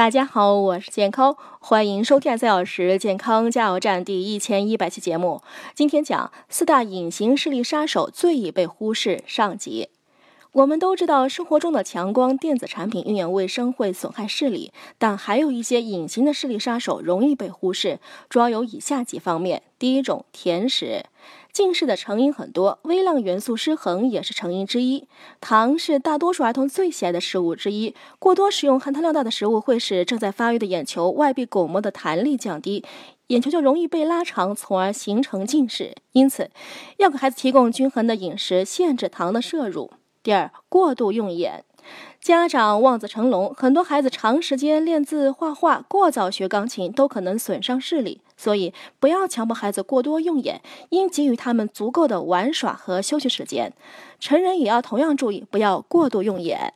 大家好，我是健康，欢迎收听三小时健康加油站第一千一百期节目。今天讲四大隐形视力杀手最易被忽视上集。我们都知道，生活中的强光电子产品用眼卫生会损害视力，但还有一些隐形的视力杀手容易被忽视，主要有以下几方面。第一种，甜食。近视的成因很多，微量元素失衡也是成因之一。糖是大多数儿童最喜爱的食物之一，过多食用含糖量大的食物会使正在发育的眼球外壁巩膜的弹力降低，眼球就容易被拉长，从而形成近视。因此，要给孩子提供均衡的饮食，限制糖的摄入。第二，过度用眼。家长望子成龙，很多孩子长时间练字画画，过早学钢琴，都可能损伤视力。所以，不要强迫孩子过多用眼，应给予他们足够的玩耍和休息时间。成人也要同样注意，不要过度用眼。